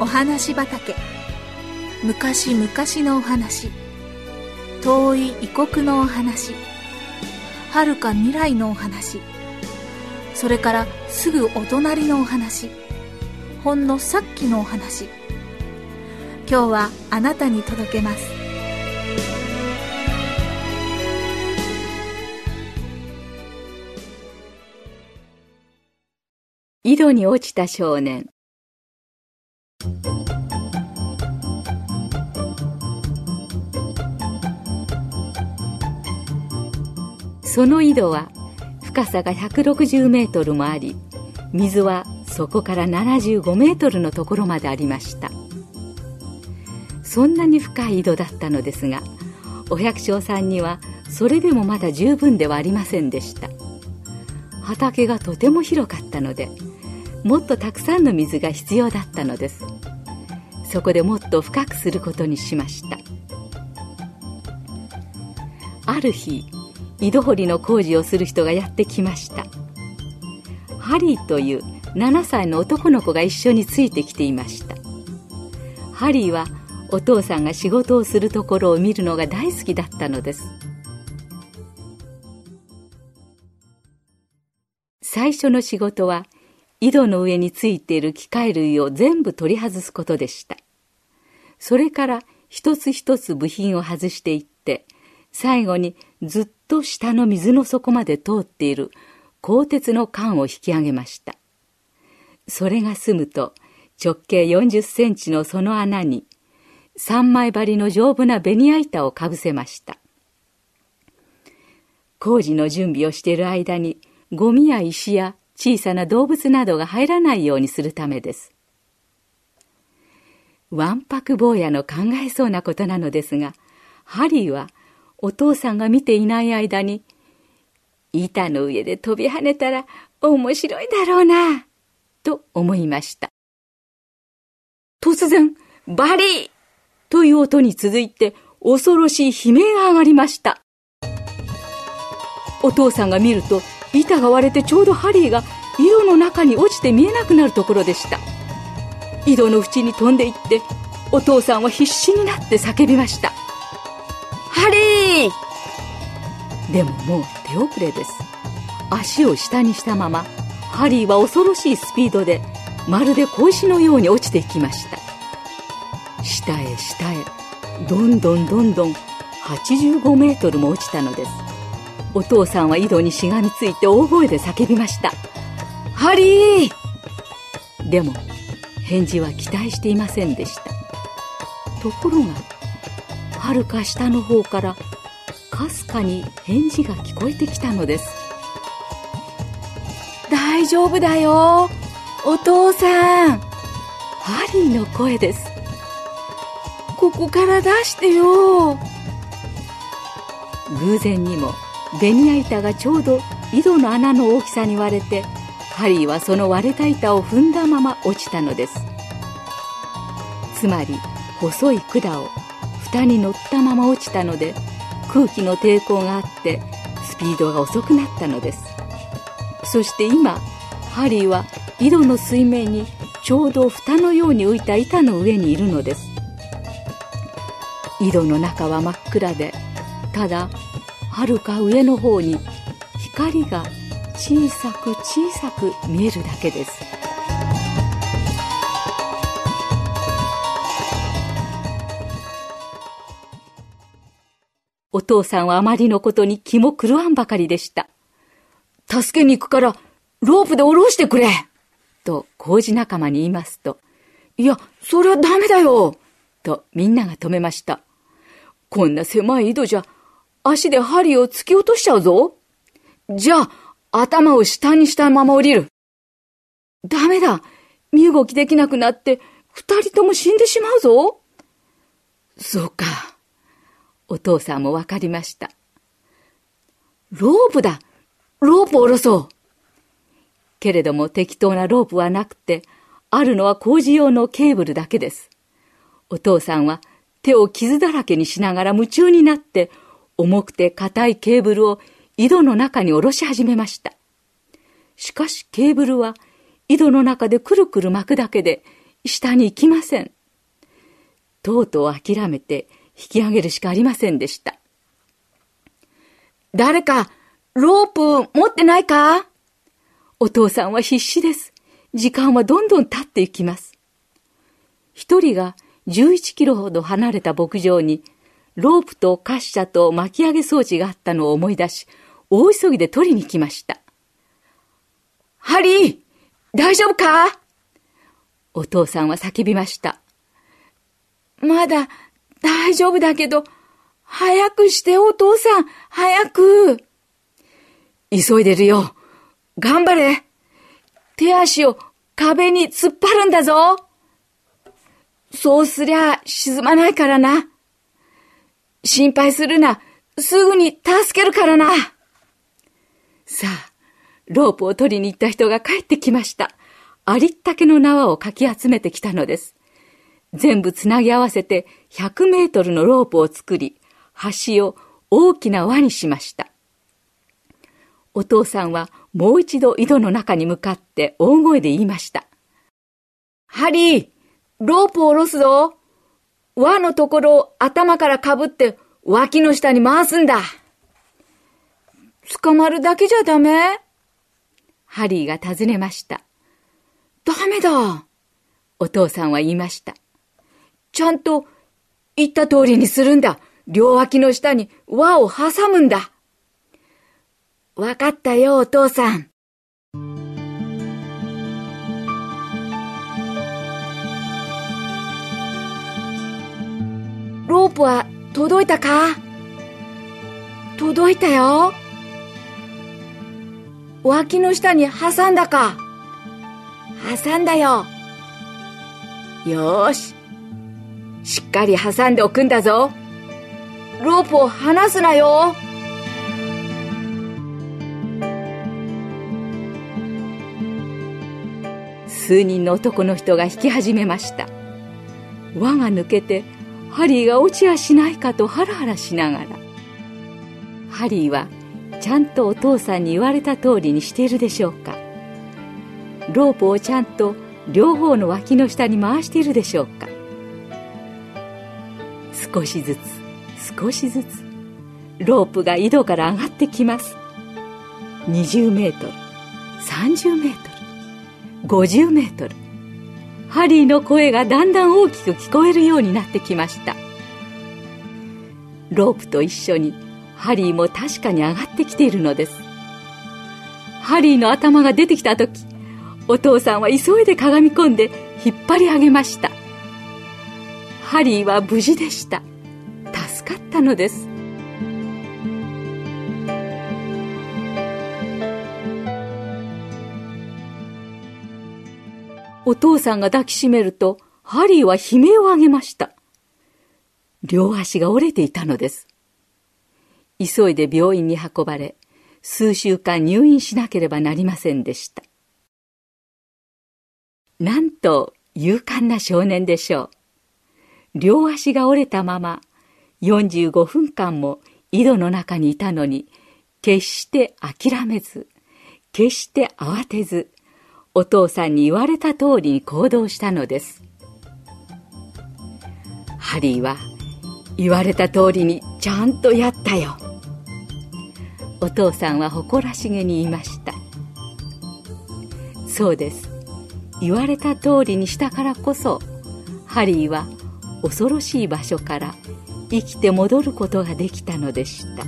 お話畑。昔々のお話。遠い異国のお話。遥か未来のお話。それからすぐお隣のお話。ほんのさっきのお話。今日はあなたに届けます。井戸に落ちた少年。その井戸は深さが160メートルもあり水はそこから75メートルのところまでありました。そんなに深い井戸だったのですがお百姓さんにはそれでもまだ十分ではありませんでした。畑がとても広かったのでもっとたくさんの水が必要だったのです。そこでもっと深くすることにしました。ある日井戸掘りの工事をする人がやってきました。ハリーという7歳の男の子が一緒についてきていました。ハリーはお父さんが仕事をするところを見るのが大好きだったのです。最初の仕事は井戸の上についている機械類を全部取り外すことでしたそれから一つ一つ部品を外していって最後にずっと下の水の底まで通っている鋼鉄の管を引き上げました。それが済むと直径40センチのその穴に三枚張りの丈夫なベニヤ板をかぶせました。工事の準備をしている間にゴミや石や小さな動物などが入らないようにするためです。わんぱく坊やの考えそうなことなのですが、ハリーはお父さんが見ていない間に、板の上で飛び跳ねたら面白いだろうな、と思いました。突然、バリーという音に続いて恐ろしい悲鳴が上がりました。お父さんが見ると板が割れてちょうどハリーが井戸の中に落ちて見えなくなるところでした。井戸の縁に飛んでいってお父さんは必死になって叫びました。ハリーでももう手遅れです。足を下にしたまま、ハリーは恐ろしいスピードで、まるで小石のように落ちていきました。下へ下へ、どんどんどんどん85メートルも落ちたのです。お父さんは井戸にしがみついて大声で叫びました。ハリーでも、返事は期待していませんでした。ところが、はるか下の方からかすかに返事が聞こえてきたのです。大丈夫だよお父さん。ハリーの声です。ここから出してよ。偶然にもベニヤ板がちょうど井戸の穴の大きさに割れてハリーはその割れた板を踏んだまま落ちたのです。つまり細い管を蓋に乗ったまま落ちたので空気の抵抗があってスピードが遅くなったのです。そして今ハリーは井戸の水面にちょうど蓋のように浮いた板の上にいるのです。井戸の中は真っ暗でただはるか上の方に光が小さく小さく見えるだけですお父さんはあまりのことに気も狂わんばかりでした。助けに行くから、ロープで下ろしてくれと工事仲間に言いますと、いや、それはダメだよとみんなが止めました。こんな狭い井戸じゃ、足で針を突き落としちゃうぞ。じゃあ、頭を下にしたまま降りる。ダメだ。身動きできなくなって、二人とも死んでしまうぞ。そうか。お父さんもわかりました。ロープだロープを下ろそうけれども適当なロープはなくて、あるのは工事用のケーブルだけです。お父さんは手を傷だらけにしながら夢中になって、重くて硬いケーブルを井戸の中に下ろし始めました。しかしケーブルは井戸の中でくるくる巻くだけで下に行きません。とうとう諦めて引き上げるしかありませんでした。誰か、ロープ持ってないか？お父さんは必死です。時間はどんどん経っていきます。一人が11キロほど離れた牧場に、ロープと滑車と巻き上げ装置があったのを思い出し、大急ぎで取りに来ました。ハリー大丈夫か？お父さんは叫びました。まだ大丈夫だけど、早くしてお父さん、早く。急いでるよ。頑張れ。手足を壁に突っ張るんだぞ。そうすりゃ沈まないからな。心配するな。すぐに助けるからな。さあ、ロープを取りに行った人が帰ってきました。ありったけの縄をかき集めてきたのです。全部つなぎ合わせて100メートルのロープを作り、橋を大きな輪にしました。お父さんはもう一度井戸の中に向かって大声で言いました。ハリー、ロープを下ろすぞ。輪のところを頭からかぶって脇の下に回すんだ。捕まるだけじゃダメ？ハリーが尋ねました。ダメだ。お父さんは言いました。ちゃんと言った通りにするんだ。両脇の下に輪を挟むんだ。わかったよ、お父さん。ロープは届いたか？届いたよ。脇の下に挟んだか挟んだよ。よーし。しっかり挟んでおくんだぞ。ロープを離すなよ。数人の男の人が引き始めました。輪が抜けて、ハリーが落ちやしないかとハラハラしながら。ハリーはちゃんとお父さんに言われた通りにしているでしょうか。ロープをちゃんと両方の脇の下に回しているでしょうか。少しずつ少しずつロープが井戸から上がってきます。20メートル30メートル50メートル。ハリーの声がだんだん大きく聞こえるようになってきました。ロープと一緒にハリーも確かに上がってきているのです。ハリーの頭が出てきた時お父さんは急いでかがみ込んで引っ張り上げました。ハリーは無事でした。助かったのです。お父さんが抱きしめるとハリーは悲鳴を上げました。両足が折れていたのです。急いで病院に運ばれ、数週間入院しなければなりませんでした。なんと勇敢な少年でしょう。両足が折れたまま45分間も井戸の中にいたのに、決して諦めず、決して慌てず、お父さんに言われた通りに行動したのです。ハリーは言われた通りにちゃんとやったよ。お父さんは誇らしげに言いました。そうです。言われた通りにしたからこそハリーは恐ろしい場所から生きて戻ることができたのでした。